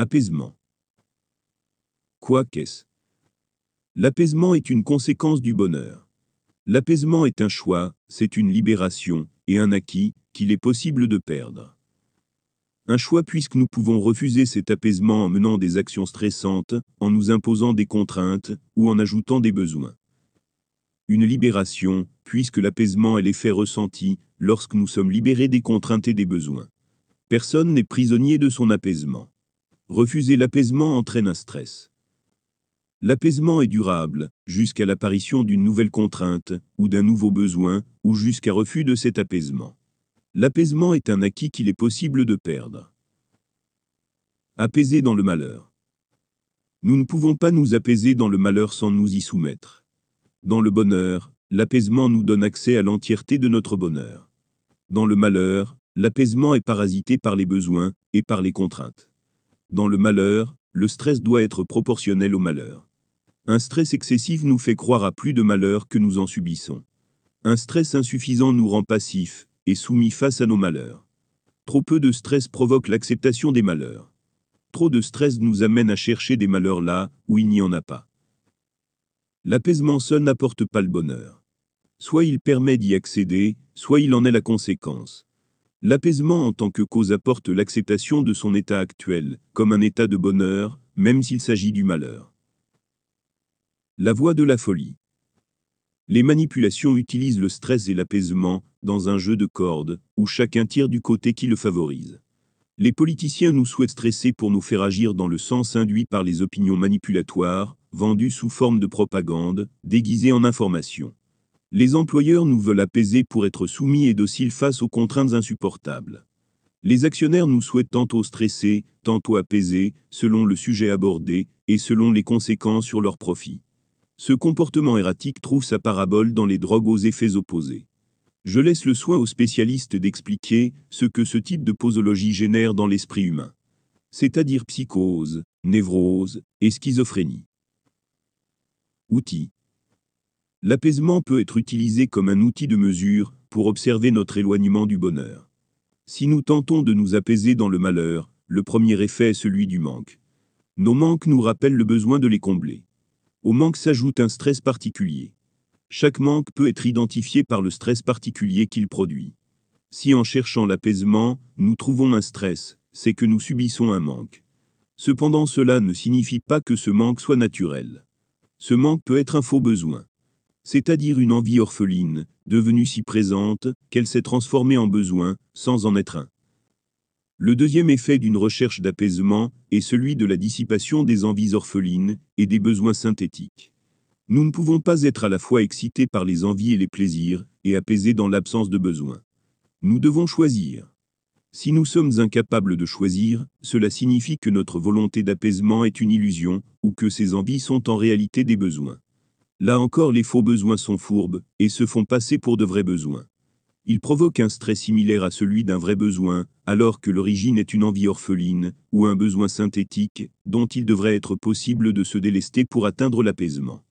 Apaisement. Quoi qu'est-ce L'apaisement est une conséquence du bonheur. L'apaisement est un choix, c'est une libération, et un acquis, qu'il est possible de perdre. Un choix puisque nous pouvons refuser cet apaisement en menant des actions stressantes, en nous imposant des contraintes, ou en ajoutant des besoins. Une libération, puisque l'apaisement est l'effet ressenti, lorsque nous sommes libérés des contraintes et des besoins. Personne n'est prisonnier de son apaisement. Refuser l'apaisement entraîne un stress. L'apaisement est durable, jusqu'à l'apparition d'une nouvelle contrainte, ou d'un nouveau besoin, ou jusqu'à refus de cet apaisement. L'apaisement est un acquis qu'il est possible de perdre. Apaiser dans le malheur. Nous ne pouvons pas nous apaiser dans le malheur sans nous y soumettre. Dans le bonheur, l'apaisement nous donne accès à l'entièreté de notre bonheur. Dans le malheur, l'apaisement est parasité par les besoins et par les contraintes. Dans le malheur, le stress doit être proportionnel au malheur. Un stress excessif nous fait croire à plus de malheur que nous en subissons. Un stress insuffisant nous rend passifs et soumis face à nos malheurs. Trop peu de stress provoque l'acceptation des malheurs. Trop de stress nous amène à chercher des malheurs là où il n'y en a pas. L'apaisement seul n'apporte pas le bonheur. Soit il permet d'y accéder, soit il en est la conséquence. L'apaisement en tant que cause apporte l'acceptation de son état actuel, comme un état de bonheur, même s'il s'agit du malheur. La voie de la folie. Les manipulations utilisent le stress et l'apaisement dans un jeu de cordes où chacun tire du côté qui le favorise. Les politiciens nous souhaitent stresser pour nous faire agir dans le sens induit par les opinions manipulatoires, vendues sous forme de propagande, déguisées en information. Les employeurs nous veulent apaiser pour être soumis et dociles face aux contraintes insupportables. Les actionnaires nous souhaitent tantôt stresser, tantôt apaiser, selon le sujet abordé et selon les conséquences sur leurs profits. Ce comportement erratique trouve sa parabole dans les drogues aux effets opposés. Je laisse le soin aux spécialistes d'expliquer ce que ce type de posologie génère dans l'esprit humain. C'est-à-dire psychose, névrose et schizophrénie. Outil. L'apaisement peut être utilisé comme un outil de mesure pour observer notre éloignement du bonheur. Si nous tentons de nous apaiser dans le malheur, le premier effet est celui du manque. Nos manques nous rappellent le besoin de les combler. Au manque s'ajoute un stress particulier. Chaque manque peut être identifié par le stress particulier qu'il produit. Si en cherchant l'apaisement, nous trouvons un stress, c'est que nous subissons un manque. Cependant cela ne signifie pas que ce manque soit naturel. Ce manque peut être un faux besoin. C'est-à-dire une envie orpheline, devenue si présente, qu'elle s'est transformée en besoin, sans en être un. Le deuxième effet d'une recherche d'apaisement est celui de la dissipation des envies orphelines et des besoins synthétiques. Nous ne pouvons pas être à la fois excités par les envies et les plaisirs, et apaisés dans l'absence de besoins. Nous devons choisir. Si nous sommes incapables de choisir, cela signifie que notre volonté d'apaisement est une illusion, ou que ces envies sont en réalité des besoins. Là encore les faux besoins sont fourbes, et se font passer pour de vrais besoins. Il provoque un stress similaire à celui d'un vrai besoin, alors que l'origine est une envie orpheline, ou un besoin synthétique, dont il devrait être possible de se délester pour atteindre l'apaisement.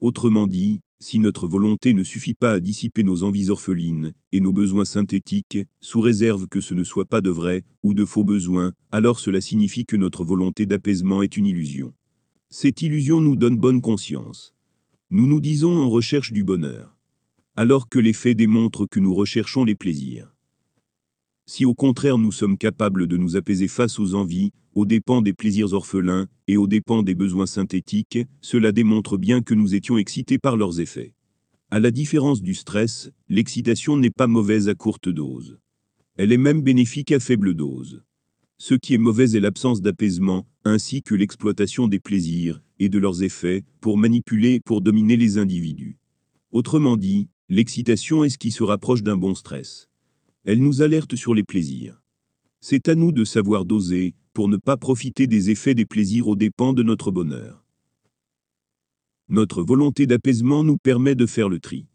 Autrement dit, si notre volonté ne suffit pas à dissiper nos envies orphelines et nos besoins synthétiques, sous réserve que ce ne soit pas de vrais ou de faux besoins, alors cela signifie que notre volonté d'apaisement est une illusion. Cette illusion nous donne bonne conscience. Nous nous disons en recherche du bonheur alors que les faits démontrent que nous recherchons les plaisirs. Si au contraire nous sommes capables de nous apaiser face aux envies, aux dépens des plaisirs orphelins et aux dépens des besoins synthétiques, cela démontre bien que nous étions excités par leurs effets. À la différence du stress, l'excitation n'est pas mauvaise à courte dose. Elle est même bénéfique à faible dose. Ce qui est mauvais est l'absence d'apaisement, ainsi que l'exploitation des plaisirs et de leurs effets pour manipuler pour dominer les individus. Autrement dit, L'excitation est ce qui se rapproche d'un bon stress. Elle nous alerte sur les plaisirs. C'est à nous de savoir doser, pour ne pas profiter des effets des plaisirs aux dépens de notre bonheur. Notre volonté d'apaisement nous permet de faire le tri.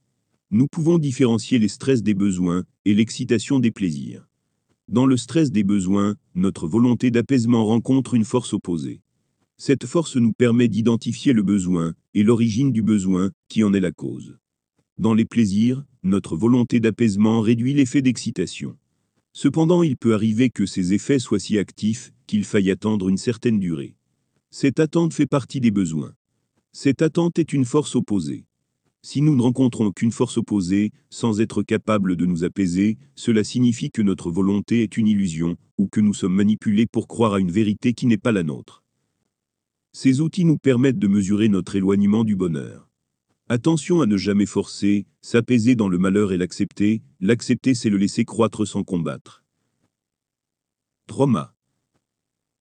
Nous pouvons différencier les stress des besoins et l'excitation des plaisirs. Dans le stress des besoins, notre volonté d'apaisement rencontre une force opposée. Cette force nous permet d'identifier le besoin et l'origine du besoin qui en est la cause. Dans les plaisirs, notre volonté d'apaisement réduit l'effet d'excitation. Cependant il peut arriver que ces effets soient si actifs qu'il faille attendre une certaine durée. Cette attente fait partie des besoins. Cette attente est une force opposée. Si nous ne rencontrons qu'une force opposée, sans être capables de nous apaiser, cela signifie que notre volonté est une illusion, ou que nous sommes manipulés pour croire à une vérité qui n'est pas la nôtre. Ces outils nous permettent de mesurer notre éloignement du bonheur. Attention à ne jamais forcer, s'apaiser dans le malheur et l'accepter, l'accepter c'est le laisser croître sans combattre. Trauma.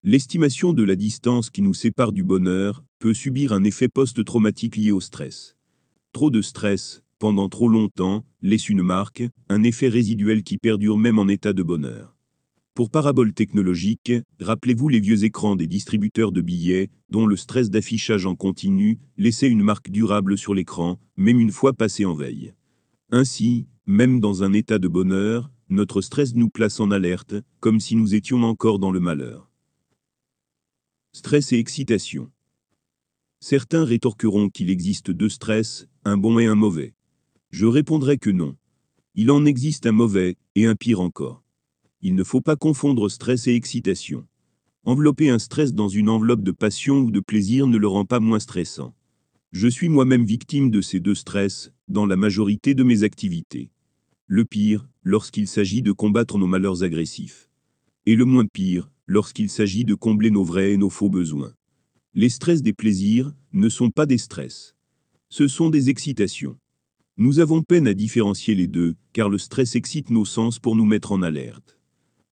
L'estimation de la distance qui nous sépare du bonheur peut subir un effet post-traumatique lié au stress. Trop de stress, pendant trop longtemps, laisse une marque, un effet résiduel qui perdure même en état de bonheur. Pour parabole technologique, rappelez-vous les vieux écrans des distributeurs de billets, dont le stress d'affichage en continu laissait une marque durable sur l'écran, même une fois passé en veille. Ainsi, même dans un état de bonheur, notre stress nous place en alerte, comme si nous étions encore dans le malheur. Stress et excitation. Certains rétorqueront qu'il existe deux stress, un bon et un mauvais. Je répondrai que non. Il en existe un mauvais, et un pire encore. Il ne faut pas confondre stress et excitation. Envelopper un stress dans une enveloppe de passion ou de plaisir ne le rend pas moins stressant. Je suis moi-même victime de ces deux stress, dans la majorité de mes activités. Le pire, lorsqu'il s'agit de combattre nos malheurs agressifs. Et le moins pire, lorsqu'il s'agit de combler nos vrais et nos faux besoins. Les stress des plaisirs ne sont pas des stress. Ce sont des excitations. Nous avons peine à différencier les deux, car le stress excite nos sens pour nous mettre en alerte.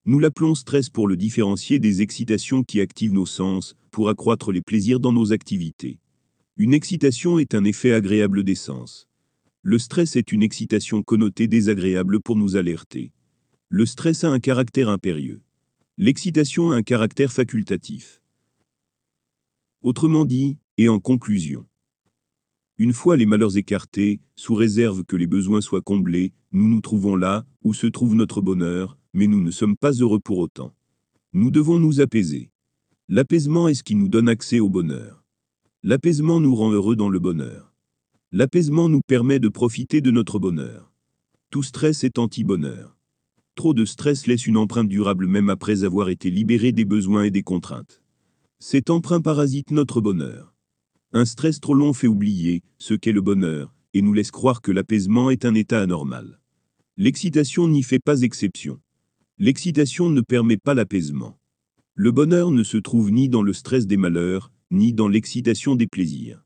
Nous l'appelons stress pour le différencier des excitations qui activent nos sens, pour accroître les plaisirs dans nos activités. Une excitation est un effet agréable des sens. Le stress est une excitation connotée désagréable pour nous alerter. Le stress a un caractère impérieux. L'excitation a un caractère facultatif. Autrement dit, et en conclusion, une fois les malheurs écartés, sous réserve que les besoins soient comblés, nous nous trouvons là, où se trouve notre bonheur, mais nous ne sommes pas heureux pour autant. Nous devons nous apaiser. L'apaisement est ce qui nous donne accès au bonheur. L'apaisement nous rend heureux dans le bonheur. L'apaisement nous permet de profiter de notre bonheur. Tout stress est anti-bonheur. Trop de stress laisse une empreinte durable même après avoir été libéré des besoins et des contraintes. Cet emprunt parasite notre bonheur. Un stress trop long fait oublier ce qu'est le bonheur, et nous laisse croire que l'apaisement est un état anormal. L'excitation n'y fait pas exception. L'excitation ne permet pas l'apaisement. Le bonheur ne se trouve ni dans le stress des malheurs, ni dans l'excitation des plaisirs.